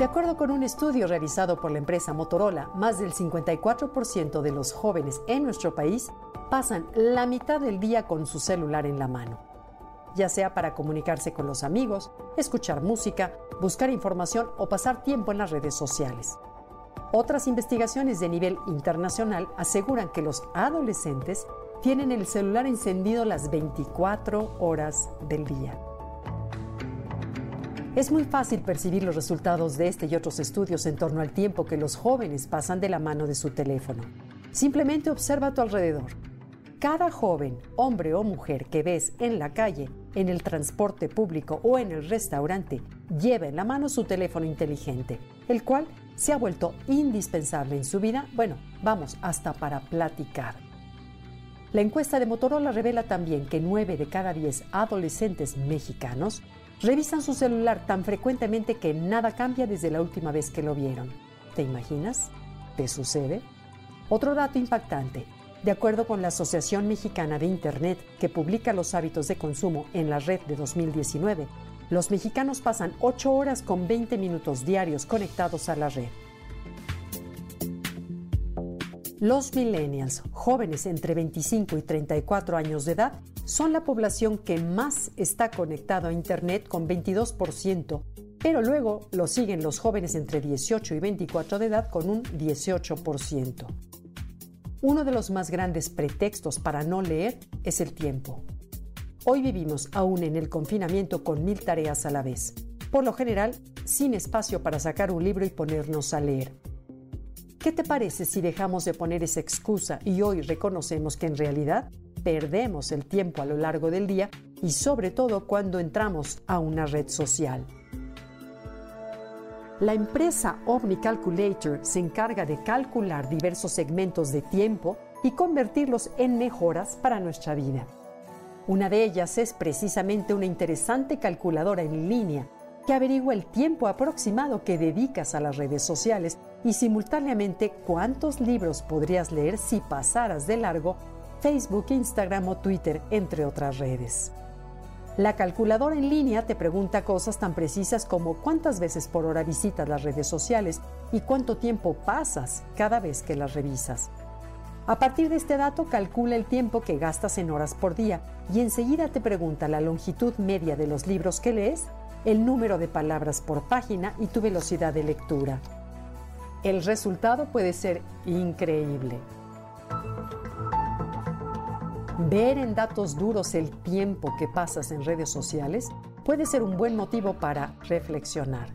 De acuerdo con un estudio realizado por la empresa Motorola, más del 54% de los jóvenes en nuestro país pasan la mitad del día con su celular en la mano, ya sea para comunicarse con los amigos, escuchar música, buscar información o pasar tiempo en las redes sociales. Otras investigaciones de nivel internacional aseguran que los adolescentes tienen el celular encendido las 24 horas del día. Es muy fácil percibir los resultados de este y otros estudios en torno al tiempo que los jóvenes pasan de la mano de su teléfono. Simplemente observa a tu alrededor. Cada joven, hombre o mujer que ves en la calle, en el transporte público o en el restaurante, lleva en la mano su teléfono inteligente, el cual se ha vuelto indispensable en su vida, bueno, vamos, hasta para platicar. La encuesta de Motorola revela también que 9 de cada 10 adolescentes mexicanos revisan su celular tan frecuentemente que nada cambia desde la última vez que lo vieron. ¿Te imaginas? ¿Te sucede? Otro dato impactante. De acuerdo con la Asociación Mexicana de Internet, que publica los hábitos de consumo en la red de 2019, los mexicanos pasan 8 horas con 20 minutos diarios conectados a la red. Los millennials, jóvenes entre 25 y 34 años de edad, son la población que más está conectado a Internet con 22%, pero luego lo siguen los jóvenes entre 18 y 24 de edad con un 18%. Uno de los más grandes pretextos para no leer es el tiempo. Hoy vivimos aún en el confinamiento con mil tareas a la vez, por lo general sin espacio para sacar un libro y ponernos a leer. ¿Qué te parece si dejamos de poner esa excusa y hoy reconocemos que en realidad perdemos el tiempo a lo largo del día y sobre todo cuando entramos a una red social? La empresa OmniCalculator se encarga de calcular diversos segmentos de tiempo y convertirlos en mejoras para nuestra vida. Una de ellas es precisamente una interesante calculadora en línea que averigua el tiempo aproximado que dedicas a las redes sociales y simultáneamente cuántos libros podrías leer si pasaras de largo Facebook, Instagram o Twitter, entre otras redes. La calculadora en línea te pregunta cosas tan precisas como cuántas veces por hora visitas las redes sociales y cuánto tiempo pasas cada vez que las revisas. A partir de este dato calcula el tiempo que gastas en horas por día y enseguida te pregunta la longitud media de los libros que lees, el número de palabras por página y tu velocidad de lectura. El resultado puede ser increíble. Ver en datos duros el tiempo que pasas en redes sociales puede ser un buen motivo para reflexionar.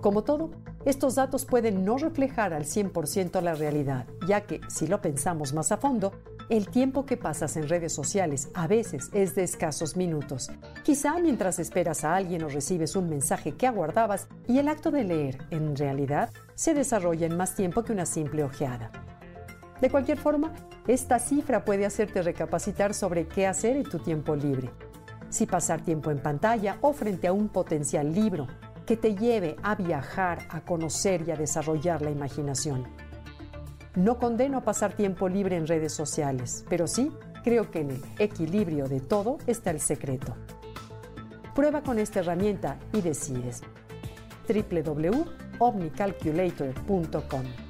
Como todo, estos datos pueden no reflejar al 100% la realidad, ya que, si lo pensamos más a fondo, el tiempo que pasas en redes sociales a veces es de escasos minutos, quizá mientras esperas a alguien o recibes un mensaje que aguardabas y el acto de leer, en realidad, se desarrolla en más tiempo que una simple ojeada. De cualquier forma, esta cifra puede hacerte recapacitar sobre qué hacer en tu tiempo libre. Si pasar tiempo en pantalla o frente a un potencial libro que te lleve a viajar, a conocer y a desarrollar la imaginación. No condeno a pasar tiempo libre en redes sociales, pero sí creo que en el equilibrio de todo está el secreto. Prueba con esta herramienta y decides. www.omnicalculator.com